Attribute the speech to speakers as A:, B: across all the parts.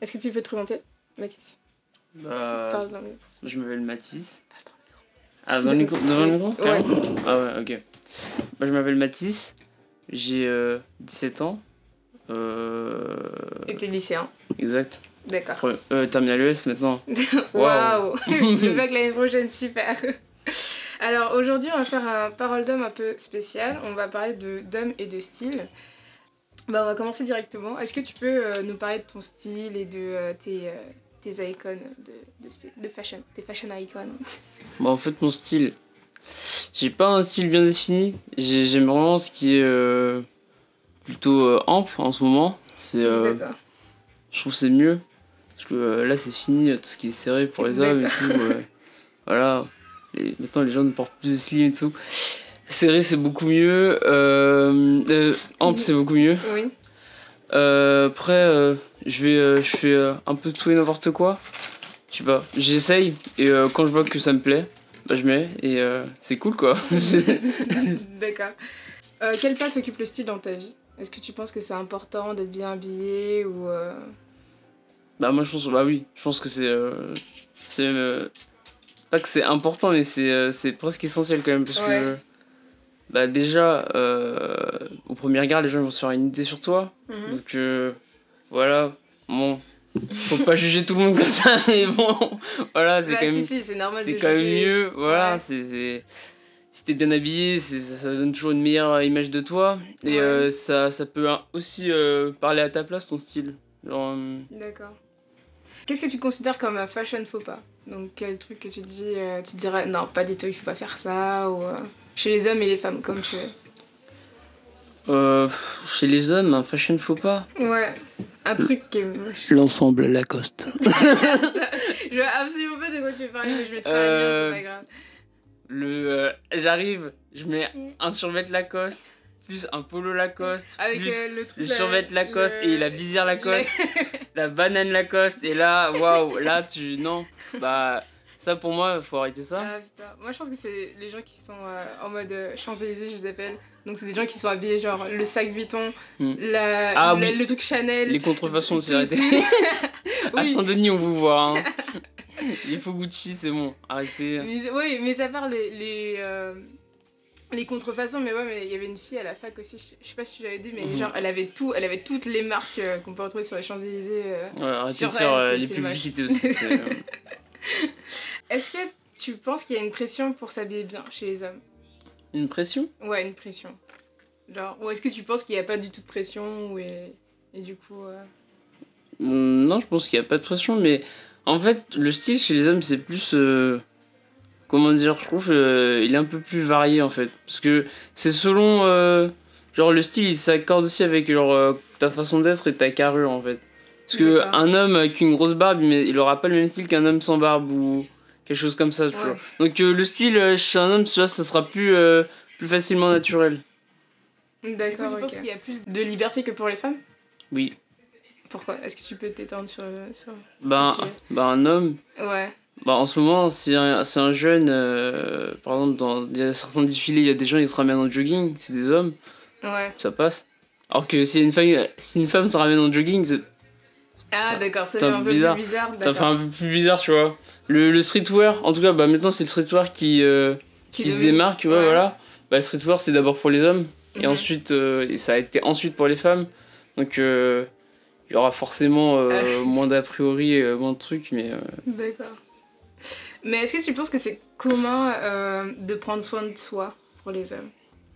A: Est-ce que tu peux te présenter, Mathis?
B: Bah,
A: Parle dans le micro.
B: je m'appelle Mathis.
A: Passe dans le micro.
B: Ah, dans le micro, devant le micro
A: Ouais.
B: carrément Ah ouais, ok. Bah, je m'appelle Mathis, j'ai euh, 17 ans. Euh...
A: Et t'es lycéen.
B: Exact.
A: D'accord.
B: Euh, terminal ES maintenant.
A: Waouh Le bac l'année prochaine, super Alors aujourd'hui, on va faire un parole d'homme un peu spécial. On va parler de d'homme et de style. Bah, on va commencer directement. Est-ce que tu peux euh, nous parler de ton style et de euh, tes, euh, tes icônes de, de, fashion, tes fashion icons?
B: Bah, en fait, mon style. J'ai pas un style bien défini. J'ai- J'aime vraiment ce qui est euh, plutôt euh, ample en ce moment. C'est, euh, je trouve que c'est mieux. Parce que là, c'est fini, tout ce qui est serré pour les hommes et tout. voilà. Les- maintenant, les gens ne portent plus de slim et tout. Serré, c'est beaucoup mieux. Euh, euh, ample, c'est beaucoup mieux.
A: Oui.
B: Euh, après, euh, je vais, euh, je fais un peu tout et n'importe quoi. Je sais pas, j'essaye et quand je vois que ça me plaît, bah, je mets et c'est cool quoi.
A: D'accord. Quelle place occupe le style dans ta vie? Est-ce que tu penses que c'est important d'être bien habillé ou...
B: bah moi je pense, bah oui, je pense que c'est, c'est pas que c'est important mais c'est, c'est presque essentiel quand même parce
A: Ouais.
B: que bah déjà euh, au premier regard les gens vont se faire une idée sur toi
A: mhm.
B: donc euh, voilà bon faut pas juger tout le monde comme ça mais bon voilà c'est
A: Bah,
B: quand même
A: si, si, c'est normal
B: c'est
A: de
B: quand même
A: juger.
B: mieux voilà
A: Ouais.
B: c'est si t'es bien habillé ça, ça donne toujours une meilleure image de toi et
A: Ouais.
B: euh, ça ça peut hein, aussi parler à ta place ton style genre
A: D'accord. Qu'est-ce que tu considères comme un fashion faux pas? Donc quel truc que tu dis, tu dirais non pas du tout, il faut pas faire ça ou chez les hommes et les femmes comme tu veux.
B: euh, chez les hommes un fashion faux pas
A: Ouais. Un truc qui est moche.
B: l'ensemble Lacoste
A: Je vois absolument pas de quoi tu veux parler, mais je vais te faire
B: Euh,
A: c'est pas grave.
B: le euh, j'arrive je mets un survêt Lacoste plus un polo Lacoste
A: Avec
B: plus
A: euh, le truc.
B: le survêt Lacoste
A: le-
B: et la visière Lacoste la banane Lacoste et là waouh là tu non bah ça pour moi faut arrêter ça
A: Ah putain, moi je pense que c'est les gens qui sont euh, en mode euh, Champs-Élysées, je les appelle. Donc c'est des gens qui sont habillés genre le sac Vuitton,
B: Hmm.
A: la,
B: Ah
A: le,
B: oui.
A: le truc Chanel.
B: les contrefaçons c'est arrêté À Saint-Denis, on vous voit. Hein. Il faut Gucci, c'est bon. Arrêtez.
A: mais, oui, mais ça part les, les, euh, les contrefaçons. Mais ouais, mais il y avait une fille à la fac aussi, je, sais pas si tu l'avais dit, mais
B: Mhm.
A: genre elle avait tout, elle avait toutes les marques euh, qu'on peut retrouver sur les Champs-Élysées. euh.
B: Ouais,
A: Sur elle,
B: euh,
A: c'est-
B: les publicités aussi.
A: Est-ce que tu penses qu'il y a une pression pour s'habiller bien chez les hommes?
B: Une pression?
A: Ouais, une pression. Genre, ou est-ce que tu penses qu'il n'y a pas du tout de pression ou et, et du coup. euh,
B: Hum, Non, je pense qu'il n'y a pas de pression, mais en fait, le style chez les hommes, c'est plus. euh, Comment dire Je trouve euh, il est un peu plus varié en fait. Parce que c'est selon. euh, Genre, le style, il s'accorde aussi avec genre, ta façon d'être et ta carrure en fait. Parce que un homme avec une grosse barbe, mais il aura pas le même style qu'un homme sans barbe ou quelque chose comme ça, tu
A: Ouais.
B: vois. Donc euh, le style euh, chez un homme, tu vois, ça sera plus, euh, plus facilement naturel.
A: D'accord, tu penses qu'il y a plus de liberté que pour les femmes?
B: Oui.
A: Pourquoi? Est-ce que tu peux t'étendre sur. sur...
B: Ben, ben un homme,
A: Ouais.
B: bah en ce moment, si un, si un jeune, euh, par exemple, dans il y a certains défilés, il y a des gens qui se ramènent en jogging, c'est des hommes,
A: Ouais.
B: ça passe. Alors que si une femme, si une femme se ramène en jogging, c'est-
A: Ah, d'accord, ça
B: c'est
A: fait
B: un peu bizarre.
A: plus bizarre.
B: ça fait un peu plus bizarre, tu vois. Le, le streetwear, en tout cas, bah maintenant c'est le streetwear qui, euh, qui, se démarque, tu vois,
A: Ouais.
B: voilà. Bah, le streetwear, c'est d'abord pour les hommes, et ensuite, euh, et ça a été ensuite pour les femmes. Donc, euh, il y aura forcément moins d'a priori, moins de trucs, mais. euh,
A: D'accord. Mais est-ce que tu penses que c'est commun de prendre soin de soi pour les hommes?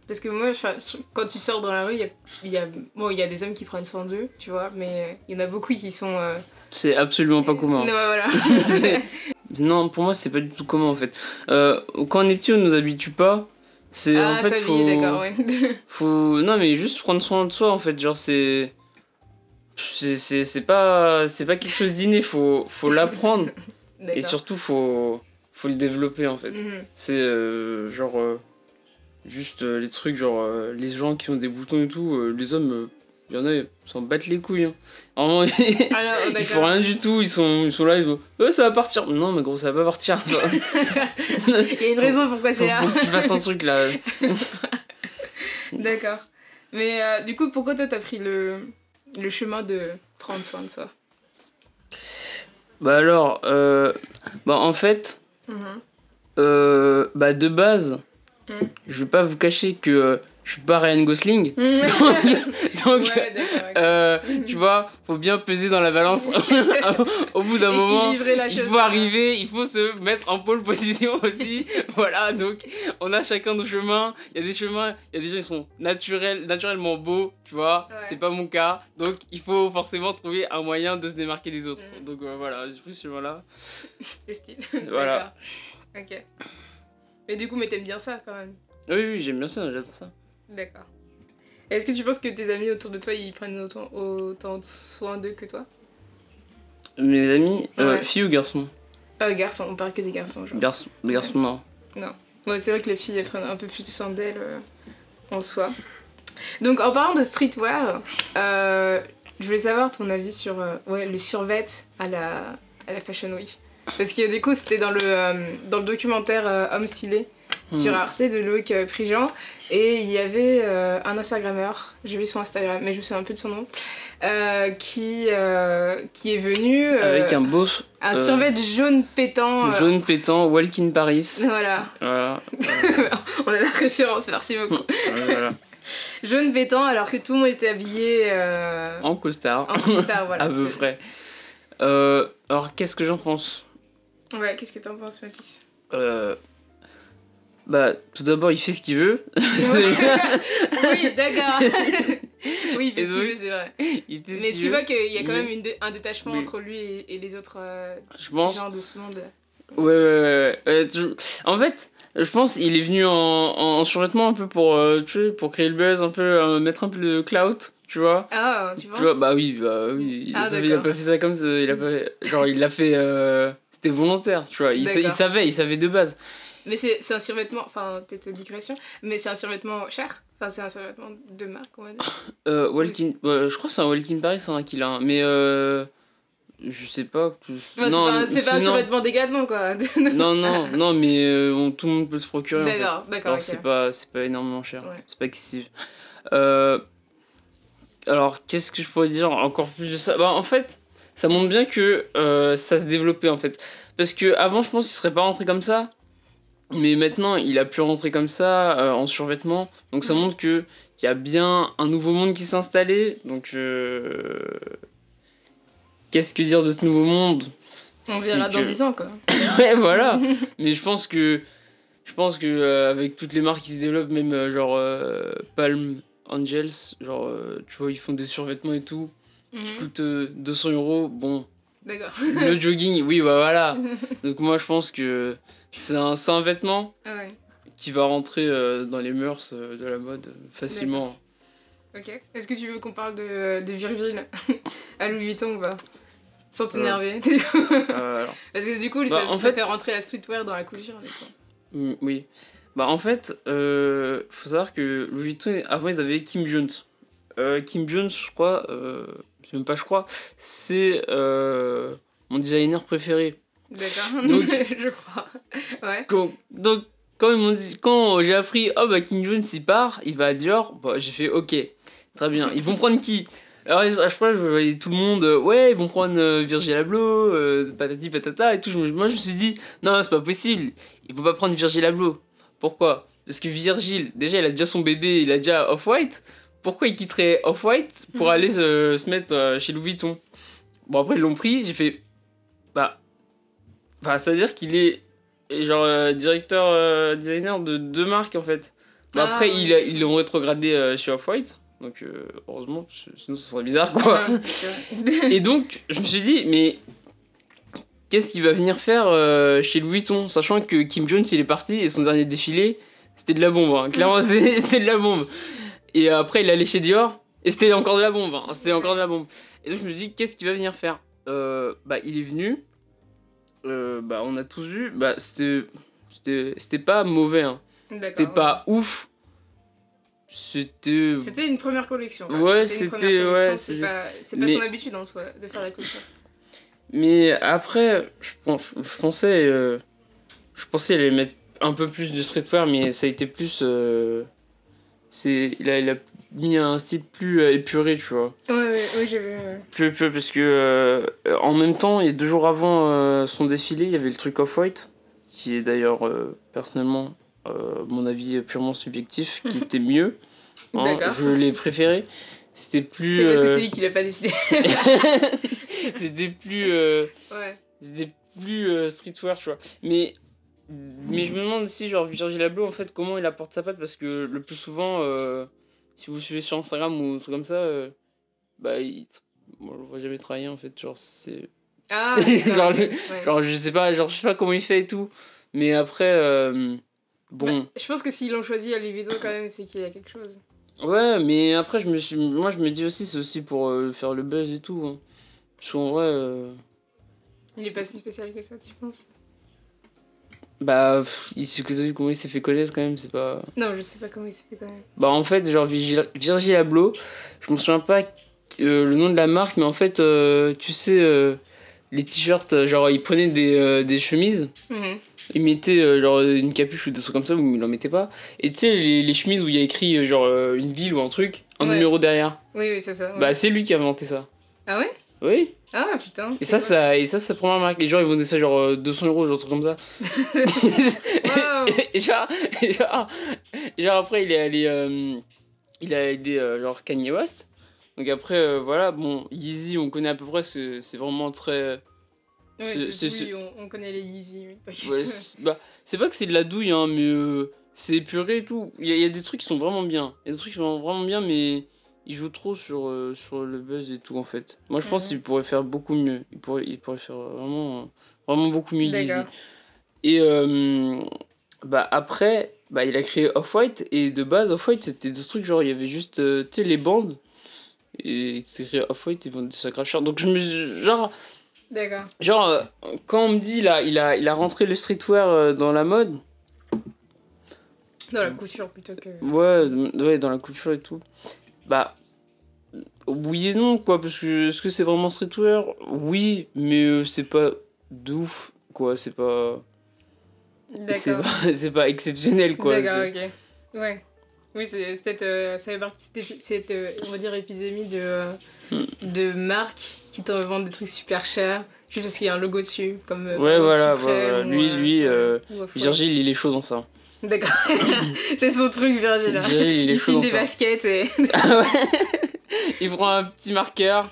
A: Parce que moi, je- quand tu sors dans la rue, il y a, il y, a, bon, il y a des hommes qui prennent soin d'eux, tu vois, mais il y en a beaucoup qui sont. euh,
B: c'est absolument pas commun.
A: Non, voilà.
B: C'est- non, pour moi, c'est pas du tout commun en fait. Euh, quand on est petit, on nous habitue pas. C'est
A: ah,
B: en fait,
A: ça
B: faut,
A: d'accord, ouais.
B: faut. Non, mais juste prendre soin de soi en fait. Genre, c'est. C'est pas, pas quelque chose d'inné, faut, faut l'apprendre. Et surtout, faut, faut le développer en fait.
A: Mhm.
B: C'est euh, genre. Juste euh, les trucs, genre euh, les gens qui ont des boutons et tout, euh, les hommes, il y en a, ils s'en battent les couilles. Hein. Vraiment,
A: Alors,
B: ils font rien du tout, ils sont, ils sont là, ils vont. Ouais, ça va partir. Non, mais gros, ça va pas partir.
A: Il y a une raison pourquoi c'est là.
B: faut que tu fasses un truc là.
A: D'accord. Mais euh, du coup, pourquoi toi t'as pris le, le chemin de prendre soin de soi?
B: Bah alors, euh, bah en fait,
A: Mhm.
B: euh, bah de base,
A: Mm.
B: je vais pas vous cacher que euh, je suis pas Ryan Gosling.
A: ouais,
B: Donc, euh, tu vois, faut bien peser dans la balance. Au bout d'un moment, il faut arriver, il faut se mettre en pole position aussi. voilà, donc on a chacun nos chemins. Il y a des chemins, il y a des gens qui sont naturels, naturellement beaux, tu vois.
A: Ouais.
B: C'est pas mon cas. Donc il faut forcément trouver un moyen de se démarquer des autres.
A: Mm.
B: Donc euh, voilà, j'ai pris ce chemin-là.
A: Le style.
B: Voilà.
A: D'accord. Ok. Mais du coup, mais t'aimes bien ça quand même.
B: Oui, oui, j'aime bien ça, j'adore ça.
A: D'accord. Est-ce que tu penses que tes amis autour de toi, ils prennent autant, autant soin d'eux que toi?
B: Mes amis, euh,
A: Ouais.
B: filles ou garçons?
A: Euh, garçons, on parle que des garçons, genre.
B: Garçons, les garçons, non.
A: Ouais, c'est vrai que les filles, elles prennent un peu plus soin d'elles euh, en soi. Donc, en parlant de streetwear, euh, je voulais savoir ton avis sur euh, ouais, le survêt à la, à la Fashion Week. Parce que du coup, c'était dans, le euh, dans le documentaire euh, Homme stylé sur
B: Hmm.
A: Arte de Loïc euh, Prigent. Et il y avait euh, un Instagrammeur, j'ai vu son Instagram, mais je me souviens un peu de son nom, euh, qui, euh, qui est venu.
B: Avec un beau
A: un survêt jaune pétant.
B: jaune pétant, Walk in Paris.
A: Voilà,
B: Voilà.
A: on a la référence, merci beaucoup.
B: voilà.
A: Jaune pétant alors que tout le monde était habillé
B: En costard.
A: en costard, voilà.
B: à peu près. Alors, qu'est-ce que j'en pense?
A: Ouais, qu'est-ce que t'en penses, Mathis?
B: Euh, Bah, tout d'abord, il fait ce qu'il veut.
A: Oui, d'accord. oui, parce
B: Et
A: qu'il
B: donc,
A: veut, c'est vrai.
B: il fait ce
A: Mais
B: qu'il
A: tu
B: veut.
A: vois qu'il y a quand
B: Mais-
A: même une dé- un détachement
B: mais-
A: entre lui et, et les autres euh,
B: Je pense.
A: gens de ce monde.
B: Ouais, ouais, ouais. Euh, tu- En fait, je pense il est venu en, en survêtement un peu pour, euh, tu sais, pour créer le buzz, un peu, mettre un peu de clout, tu vois.
A: Ah, tu penses
B: Tu vois, bah oui, bah oui. Il,
A: Ah,
B: a, pas, il a
A: d'accord.
B: pas fait ça comme ça. Il a pas fait- Genre, il l'a fait. C'était volontaire, tu vois. Il, sa- il savait, il savait de base.
A: Mais c'est c'est un survêtement, enfin, peut-être digression, mais c'est un survêtement cher? Enfin, c'est un survêtement de marque, on va dire.
B: Euh, Walking, ouais, je crois que c'est un Walking Paris, hein, qu'il a un. Mais euh, je sais pas. que-
A: Ouais, c'est pas, un- c'est pas un
B: non.
A: survêtement dégatement, quoi.
B: non, non, non, mais euh, on- tout le monde peut se procurer. en fait.
A: D'accord, d'accord,
B: Alors, c'est pas, c'est pas énormément cher.
A: Ouais.
B: C'est pas excessif. Euh, alors, qu'est-ce que je pourrais dire encore plus de ça? Bah, En fait, ça montre bien que euh, ça se développait, en fait. Parce que avant je pense qu'il serait pas rentré comme ça. Mais maintenant, il a pu rentrer comme ça, euh, en survêtement. Donc, ça
A: Mhm.
B: montre que il y a bien un nouveau monde qui s'est installé. Donc, euh, qu'est-ce que dire de ce nouveau monde?
A: On verra dans
B: que-
A: 10 ans, quoi.
B: ouais, voilà. Mais je pense que je pense que avec toutes les marques qui se développent, même genre Palm Angels, genre tu vois, ils font des survêtements et tout, qui
A: Mhm.
B: coûtent euh, 200 euros. Bon,
A: D'accord.
B: le jogging, oui, bah voilà. Donc moi, je pense que c'est un, un vêtement
A: Ah ouais,
B: qui va rentrer euh, dans les mœurs euh, de la mode euh, facilement.
A: ok. Est-ce que tu veux qu'on parle de, de Virgile à Louis Vuitton ou pas? Sans
B: Euh.
A: t'énerver.
B: Euh,
A: Parce que du coup,
B: Bah,
A: ça,
B: en
A: ça
B: fait-
A: fait rentrer la streetwear dans la coup.
B: mm, oui. Bah en fait, euh, faut savoir que Louis Vuitton, avant ils avaient Kim Jones. Euh, Kim Jones, je crois, euh, c'est même pas je crois, c'est euh, mon designer préféré.
A: D'accord,
B: Donc-
A: je crois. Ouais.
B: Quand- donc quand ils m'ont dit, quand j'ai appris, oh bah Kim Jones il part, il va à Dior, bah, j'ai fait ok, très bien. Ils vont prendre qui? Alors chaque fois je voyais tout le monde, euh, ouais ils vont prendre euh, Virgil Abloh, euh, patati patata et tout. Je moi je me suis dit, non c'est pas possible, il faut pas prendre Virgil Abloh. Pourquoi? Parce que Virgil, déjà il a déjà son bébé, il a déjà Off-White. Pourquoi il quitterait Off-White pour
A: Mhm.
B: aller se, se mettre euh, chez Louis Vuitton? Bon après ils l'ont pris, j'ai fait, bah, bah c'est à dire qu'il est genre euh, directeur euh, designer de deux marques en fait. Bah,
A: Ah,
B: après
A: ouais.
B: ils ils l'ont rétrogradé chez Off-White. Donc heureusement, sinon ça serait bizarre quoi. Et donc je me suis dit mais qu'est-ce qu'il va venir faire euh, chez Louis Vuitton? Sachant que Kim Jones il est parti et son dernier défilé c'était de la bombe. hein. Clairement c'est- c'était de la bombe. Et après il allait chez Dior et c'était encore de la bombe. hein. C'était encore de la bombe. Et donc je me dit qu'est-ce qu'il va venir faire? Euh, Bah il est venu. Euh, bah on a tous vu. Bah c'était c'était c'était pas mauvais. hein. C'était
A: ouais.
B: pas ouf. C'était.
A: C'était une première collection.
B: Ouais, c'était- ouais,
A: C'est pas, c'est pas
B: Mais-
A: son habitude en soi de faire la collection.
B: Mais après, je, pense, je pensais. euh, je pensais aller mettre un peu plus de streetwear, mais ça a été plus. euh, c'est, il, a, il a mis un style plus euh, épuré, tu vois.
A: Ouais, ouais, ouais, j'ai vu.
B: Plus épuré parce que euh, en même temps, et deux jours avant euh, son défilé, il y avait le truc Off-White, qui est d'ailleurs euh, personnellement, mon avis purement subjectif, qui était mieux. Hein,
A: D'accord.
B: je l'ai préféré. C'était plus.
A: C'est parce que
B: euh,
A: c'est lui qui l'a pas décidé.
B: C'était plus.
A: ouais.
B: c'était plus streetwear, tu vois. Mais, mais je me demande aussi, genre, Virgil Abloh, en fait, comment il apporte sa patte, parce que le plus souvent, euh, si vous suivez sur Instagram ou un truc comme ça, euh, bah, il, moi, je le vois jamais travailler, en fait, genre, c'est...
A: Ah,
B: Genre,
A: d'accord,
B: le-
A: ok, ouais.
B: Genre, je sais pas, genre, je sais pas comment il fait et tout, mais après, euh, bon...
A: Je pense que s'ils l'ont choisi à Louis quand même, c'est qu'il y a quelque chose.
B: Ouais, mais après, je me suis... Moi, je me dis aussi, c'est aussi pour faire le buzz et tout, hein. Parce qu'en vrai...
A: Il est pas si spécial que ça, tu penses?
B: Bah, pff, il comment il s'est fait connaître, quand même, c'est pas...
A: Non, je sais pas comment il s'est fait même.
B: Bah en fait, genre Virgil, Virgil Abloh, je me souviens pas euh, le nom de la marque, mais en fait, euh, tu sais, euh, les t-shirts, genre il prenait des, des chemises,
A: Mhm.
B: il mettait euh, genre une capuche ou des trucs comme ça, ou il en mettait pas. Et tu sais, les, les chemises où il y a écrit genre une ville ou un truc, un
A: Ouais.
B: numéro derrière.
A: Oui, oui, c'est ça. ouais.
B: Bah c'est lui qui a inventé ça.
A: Ah ouais?
B: Oui.
A: Ah putain.
B: Et ça, ça, et ça, c'est sa première marque. Les gens ils vendaient ça genre euh, 200 euros, genre un truc comme ça.
A: Wow.
B: et genre, et genre, et genre après, il est allé. euh, il a aidé euh, genre Kanye West. Donc après, euh, voilà, bon, Yeezy, on connaît à peu près, c'est vraiment très.
A: Ouais,
B: C'est-
A: oui, on, on connaît les Yeezy, oui.
B: Ouais, c'est bah, c'est pas que c'est de la douille, hein, mais euh, c'est épuré et tout. Il y, y a des trucs qui sont vraiment bien. Il y a des trucs qui sont vraiment bien, mais il joue trop sur, euh, sur le buzz et tout, en fait. Moi, je pense
A: Mhm.
B: qu'il pourrait faire beaucoup mieux. Il pourrait, il pourrait faire vraiment, vraiment beaucoup mieux. Et euh, bah après, bah, il a créé Off-White. Et de base, Off-White, c'était des trucs genre, il y avait juste, euh, tu sais, les bandes. Et c'est créé Off-White, ils vendaient ça grave cher. Donc je me genre,
A: D'accord.
B: genre euh, quand on me dit là, il a, il a rentré le streetwear dans la mode.
A: Dans la couture plutôt que.
B: Ouais, ouais, dans la couture et tout. Bah, oui et non, quoi, parce que est-ce que c'est vraiment streetwear Oui, mais euh, c'est pas de ouf, quoi, c'est pas. C'est
A: D'accord.
B: pas, c'est pas exceptionnel, quoi.
A: D'accord, ok. Ouais. Oui, c'est peut-être. euh, ça fait partie de cette, euh, on va dire, épidémie de,
B: Hmm.
A: de marques qui te revendent des trucs super chers juste parce qu'il y a un logo dessus. Comme, euh,
B: Ouais, voilà, voilà. Lui- lui. Virgile, il est chaud dans ça.
A: D'accord. c'est son truc. Virgile,
B: il est
A: Il
B: chaud
A: signe des
B: ça.
A: baskets et.
B: Ah ouais Il prend un petit marqueur,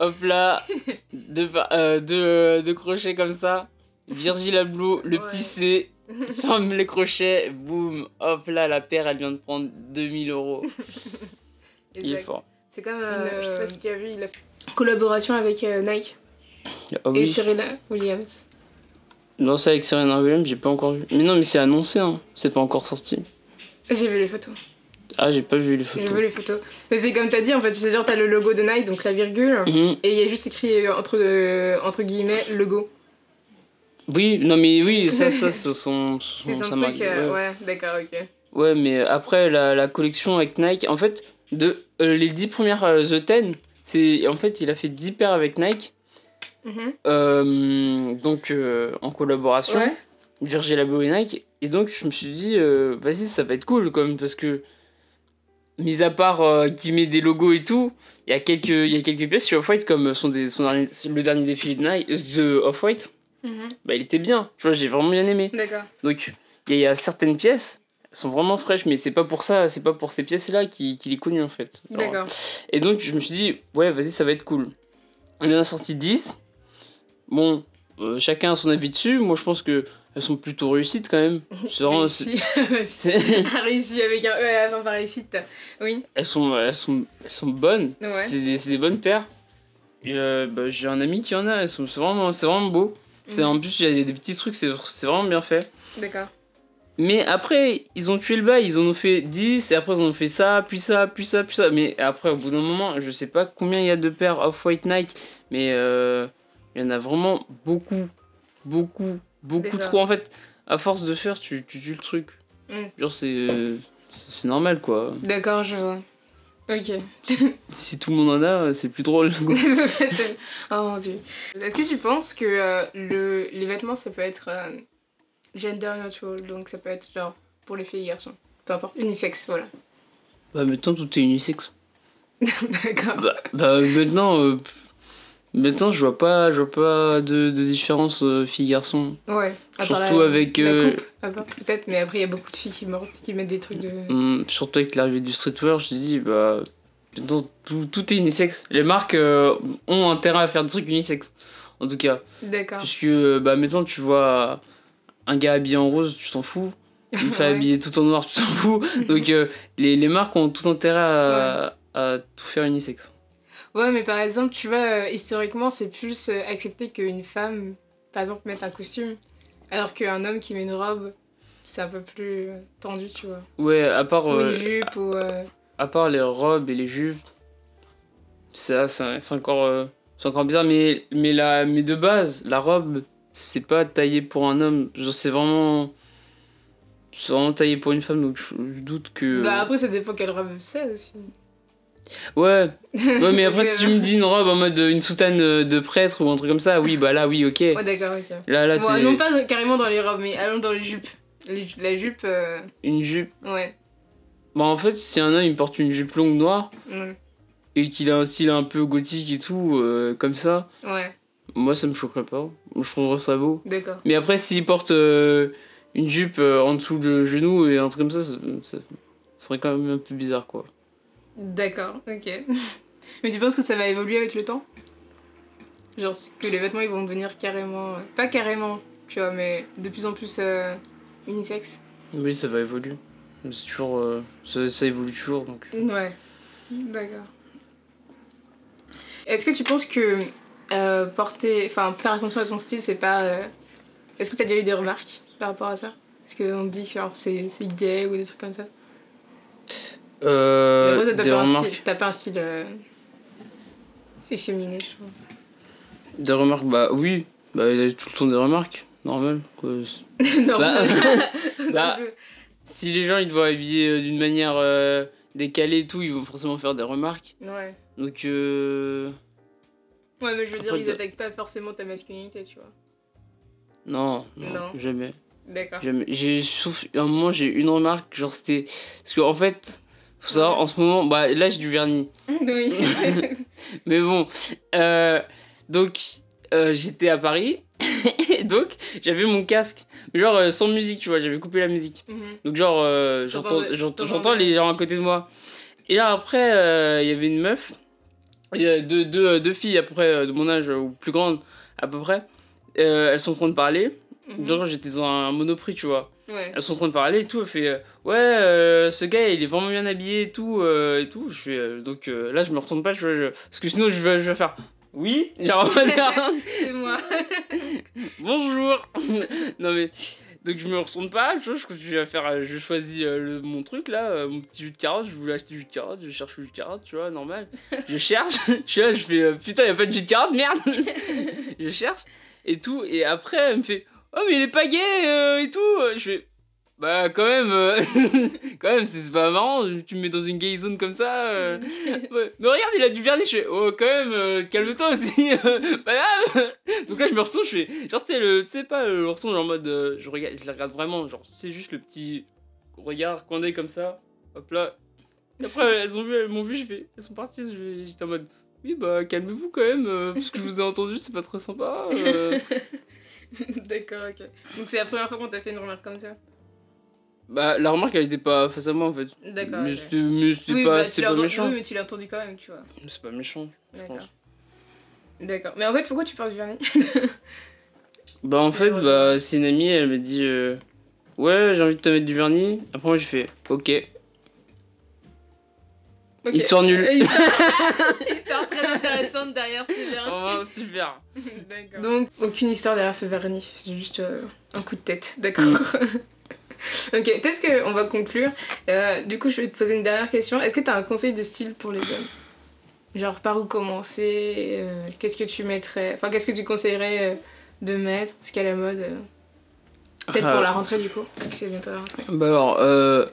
B: hop là, deux, euh, deux, euh, deux crochets comme ça. Virgile Abloh, le
A: Ouais.
B: petit C, ferme les crochets, boum, hop là, la paire elle vient de prendre 2000 euros. Il est fort.
A: C'est comme.
B: Une,
A: euh, je sais
B: euh,
A: pas si tu as vu, il a fait une collaboration avec euh, Nike
B: Ah
A: et. Serena Williams.
B: Non, c'est avec Serena Williams, j'ai pas encore vu. Mais non, mais c'est annoncé, hein. c'est pas encore sorti.
A: J'ai vu les photos.
B: Ah, j'ai pas vu les
A: J'ai
B: photos.
A: vu les photos. Mais c'est comme t'as dit, en fait, c'est genre t'as le logo de Nike, donc la virgule,
B: Mhm.
A: et il y a juste écrit euh, entre, euh, entre guillemets logo.
B: Oui, non, mais oui, ça, ça c'est son,
A: C'est son truc, euh,
B: ouais.
A: ouais, d'accord, ok.
B: Ouais, mais après, la, la collection avec Nike, en fait, de, euh, les 10 premières euh, The Ten, c'est, en fait, il a fait 10 paires avec Nike,
A: Mhm.
B: euh, donc euh, en collaboration,
A: Ouais.
B: Virgil Abloh et Nike, et donc je me suis dit, euh, vas-y, ça va être cool quand même, parce que, mis à part euh, qu'il met des logos et tout, il y a quelques, il y a quelques pièces sur Off-White, comme son, dé- son dernier- le dernier défilé de, Nike, de Off-White,
A: Mhm.
B: bah il était bien, tu vois, j'ai vraiment bien aimé.
A: D'accord.
B: Donc, il y, a- il y a certaines pièces, elles sont vraiment fraîches, mais c'est pas pour ça, c'est pas pour ces pièces-là qu'il qu'il est connu en fait.
A: D'accord.
B: et donc, je me suis dit, ouais, vas-y, ça va être cool. On en a sorti 10. Bon, euh, chacun a son avis dessus. Moi, je pense que elles sont plutôt réussites quand même.
A: Réussi. réussi avec un E à la fin par réussite. Oui.
B: elles, sont, elles, sont, elles sont bonnes.
A: Ouais.
B: C'est des, des bonnes paires. Euh, bah, J'ai un ami qui en a, elles sont, c'est vraiment, c'est vraiment beau. C'est,
A: Mhm.
B: En plus, il y a des petits trucs, c'est c'est vraiment bien fait.
A: D'accord.
B: Mais après, ils ont tué le bail, ils en ont fait 10, et après ils en ont fait ça, puis ça, puis ça, puis ça. Mais après, au bout d'un moment, je sais pas combien il y a de paires Off-White Nike, mais euh, il y en a vraiment beaucoup, beaucoup, beaucoup
A: Déjà.
B: trop. En fait, à force de faire, tu, tu tues le truc.
A: Mm.
B: Genre, c'est c'est normal quoi.
A: D'accord, je vois. Ok.
B: Si tout le monde en a, c'est plus drôle.
A: Oh mon dieu. Est-ce que tu penses que euh, le, les vêtements, ça peut être euh, gender neutral? Donc ça peut être genre pour les filles et garçons. Peu importe, unisexe, voilà.
B: Bah maintenant tout est unisexe.
A: D'accord.
B: Bah, bah, maintenant, euh, maintenant je vois pas, je vois pas de, de différence euh, fille-garçon.
A: Ouais. à
B: Surtout avec,
A: La
B: euh,
A: à part peut-être, mais après, il y a beaucoup de filles qui, mettent des trucs de.
B: Hum, surtout avec l'arrivée du streetwear, je te dis, bah, maintenant tout, tout est unisexe. Les marques euh, ont intérêt à faire des trucs unisexe. En tout cas.
A: D'accord.
B: Puisque, euh, bah, maintenant tu vois un gars habillé en rose, tu t'en fous. Une femme
A: Ouais.
B: habillée tout en noir, tu t'en fous. Donc euh, les, les marques ont tout intérêt à, à tout faire unisexe.
A: Ouais, mais par exemple, tu vois, euh, historiquement, c'est plus euh, accepté qu'une femme, par exemple, mette un costume, alors qu'un homme qui met une robe, c'est un peu plus euh, tendu, tu vois.
B: Ouais, à part,
A: Ou une jupe, ou.
B: à part les robes et les jupes, ça, c'est c'est encore, c'est encore bizarre. Mais, mais, la, mais de base, la robe, c'est pas taillé pour un homme. Genre, c'est vraiment. C'est vraiment taillé pour une femme, donc je, je doute que.
A: Bah, après, ça dépend quelle robe c'est aussi.
B: Ouais, ouais, mais après, si tu me dis une robe en mode euh, une soutane euh, de prêtre ou un truc comme ça, oui, bah là, oui, ok.
A: Ouais, d'accord, ok.
B: Là, là,
A: Bon, non, pas carrément dans les robes, mais allons dans les jupes. Les la jupe, euh,
B: une jupe.
A: ouais.
B: Bah, en fait, si un homme il porte une jupe longue noire et qu'il a un style un peu gothique et tout, euh, comme ça,
A: Ouais,
B: moi, ça me choquerait pas. Je trouverais ça beau.
A: d'accord.
B: Mais après, s'il porte euh, une jupe en dessous de genou et un truc comme ça, ça, ça serait quand même un peu bizarre, quoi.
A: D'accord, ok. mais tu penses que ça va évoluer avec le temps? Genre que les vêtements ils vont devenir carrément. euh, Pas carrément, tu vois, mais de plus en plus euh, unisex
B: Oui, ça va évoluer. C'est toujours... euh, ça, ça évolue toujours, donc...
A: Ouais, d'accord. Est-ce que tu penses que euh, porter. Enfin, faire attention à son style, c'est pas. euh, Est-ce que t'as déjà eu des remarques par rapport à ça? Est-ce qu'on te dit que genre, c'est c'est gay ou des trucs comme ça?
B: Euh,
A: t'as pas, un
B: remarques...
A: style- t'as pas un style. euh, efféminé, je trouve.
B: Des remarques, bah oui. Bah, il a tout le temps des remarques. Normal, quoi. Bah, bah,
A: plus.
B: Si les gens, ils te voient habillés euh, d'une manière euh, décalée et tout, ils vont forcément faire des remarques.
A: Ouais.
B: Donc, euh...
A: Ouais, mais je veux dire, ils attaquent pas forcément ta masculinité, tu vois.
B: Non, non,
A: Non.
B: jamais.
A: D'accord.
B: Jamais. J'ai, sauf à un moment, j'ai eu une remarque, genre c'était. Parce qu'en en fait, faut savoir, en ce moment, bah là j'ai du vernis.
A: oui.
B: Mais bon, euh, donc euh, j'étais à Paris, et donc j'avais mon casque, mais genre euh, sans musique, tu vois, j'avais coupé la musique.
A: Mhm.
B: Donc genre, j'entends, les gens à côté de moi. Et là après, il y avait une meuf, il y a deux, deux, deux filles à peu près de mon âge, ou plus grandes à peu près. Elles sont en train de parler.
A: Mhm.
B: Genre j'étais dans un monoprix, tu vois.
A: Ouais.
B: Elles sont en train de parler et tout. Elle fait euh, Ouais, euh, ce gars il est vraiment bien habillé et tout. euh, et tout. Je fais Donc là, je me retourne pas. Je, je- parce que sinon, je vais, je vais faire Oui. Genre,
A: C'est moi.
B: bonjour. non mais. Donc je me retourne pas. Je, je continue à faire. Je choisis le, mon truc là, mon petit jus de carotte. Je voulais acheter du jus de carotte. Je cherche le jus de carotte, tu vois, normal. Je cherche. je suis là, je fais Putain, y a pas de jus de carotte, merde. je cherche et tout. Et après, elle me fait Oh, mais il est pas gay euh, et tout. Je fais Bah, quand même, euh, quand même, c'est pas marrant. Tu me mets dans une gay zone comme ça. euh. Ouais. Mais regarde, il a du vernis. Je fais Oh, quand même, euh, calme-toi aussi. pas grave. Donc là, je me retourne. Je fais Genre, tu sais, le- tu sais pas, le retourne en mode. je, regarde, je les regarde vraiment. Genre, c'est juste le petit regard, coin d'œil comme ça. Hop là. Après, elles ont vu, elles m'ont vu. Je fais Elles sont parties. J'étais en mode. Oui, bah calmez-vous quand même, euh, parce que je vous ai entendu, c'est pas très sympa. euh.
A: D'accord, ok. Donc c'est la première fois qu'on t'a fait une remarque comme ça?
B: Bah, la remarque, elle était pas face à moi en fait.
A: D'accord.
B: Mais c'était
A: Oui,
B: pas,
A: bah, tu
B: pas méchant.
A: oui, mais tu l'as entendu quand même, tu vois.
B: C'est pas méchant, je
A: D'accord.
B: pense.
A: D'accord. Mais en fait, pourquoi tu parles du vernis?
B: Bah, en fait, bah, c'est une amie, elle m'a dit euh, Ouais, j'ai envie de te mettre du vernis. Après, moi, j'ai fait Ok.
A: Ok.
B: Histoire nulle.
A: Euh, Histoire... histoire très intéressante derrière ce vernis.
B: Oh, super.
A: D'accord. Donc, aucune histoire derrière ce vernis, c'est juste euh, un coup de tête, d'accord Ok, peut-être qu'on va conclure. Euh, du coup, je vais te poser une dernière question. Est-ce que tu as un conseil de style pour les hommes? Genre, par où commencer euh, Qu'est-ce que tu mettrais? Enfin, qu'est-ce que tu conseillerais de mettre? Ce qu'est la mode Peut-être pour la rentrée, du coup. C'est bientôt la rentrée.
B: Bah, alors,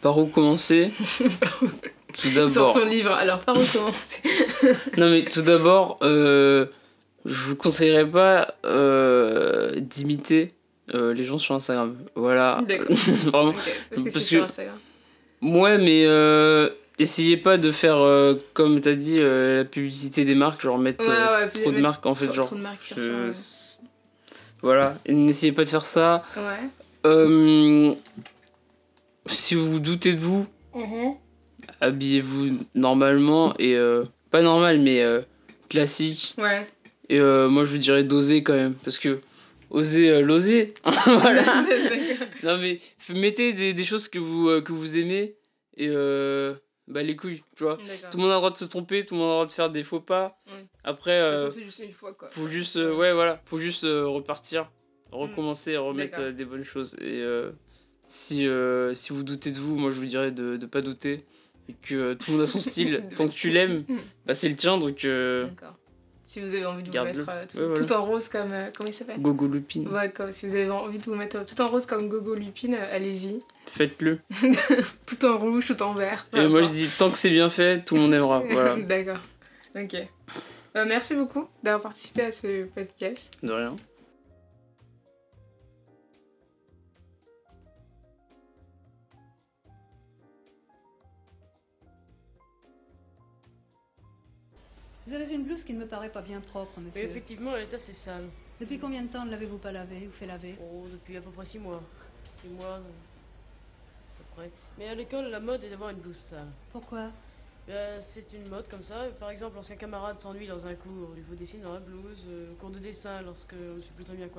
B: par où commencer? Tout
A: Sur
B: d'abord.
A: son livre, alors par où commencer
B: Non, mais tout d'abord, euh, je vous conseillerais pas euh, d'imiter euh, les gens sur Instagram. Voilà.
A: D'accord.
B: Vraiment.
A: Ok, Parce que c'est sur Instagram.
B: Ouais, mais euh, essayez pas de faire, euh, comme t'as dit, euh, la publicité des marques, genre mettre
A: Ouais, ouais,
B: trop de marques en fait,
A: trop,
B: genre.
A: trop de marques sur
B: Voilà, n'essayez pas de faire ça.
A: ouais.
B: Si vous vous doutez de vous,
A: Mhm.
B: Habillez-vous normalement et euh, pas normal, mais euh, classique.
A: Ouais.
B: Et euh, moi, je vous dirais d'oser quand même, parce que oser, euh, l'oser. voilà. Non mais mettez des, des choses que vous, euh, que vous aimez et euh, bah les couilles, tu vois. Tout le monde a le droit de se tromper, tout le monde a le droit de faire des faux pas.
A: Ouais.
B: Après,
A: De toute
B: euh,
A: façon, c'est juste une fois, quoi.
B: faut juste, euh, ouais voilà, faut juste euh, repartir, recommencer, remettre euh, des bonnes choses. Et euh, si, euh, si vous doutez de vous, moi je vous dirais de ne pas douter et que tout le monde a son style. Tant que tu l'aimes, bah c'est le tien donc euh,
A: D'accord. Si vous avez envie de vous mettre euh, tout,
B: Ouais, voilà.
A: tout en rose comme... euh, comment il s'appelle?
B: Gogo lupine,
A: Ouais, comme, si vous avez envie de vous mettre tout en rose comme Gogo Lupine, allez-y.
B: faites-le.
A: Tout en rouge, tout en vert.
B: moi je dis tant que c'est bien fait, tout le monde aimera. Voilà,
A: D'accord. Ok. Euh, merci beaucoup d'avoir participé à ce podcast.
B: de rien.
C: Vous avez une blouse qui ne me paraît pas bien propre, monsieur.
D: effectivement, l'état c'est sale.
C: Depuis combien de temps ne l'avez-vous pas lavé ou fait laver?
D: Oh, depuis à peu près 6 mois. 6 mois, à peu près. Mais à l'école, la mode est d'avoir une blouse sale.
C: Pourquoi?
D: Ben, c'est une mode comme ça. Par exemple, lorsqu'un camarade s'ennuie dans un cours, il faut dessiner dans la blouse. euh, au cours de dessin, lorsque je suis plus très bien quoi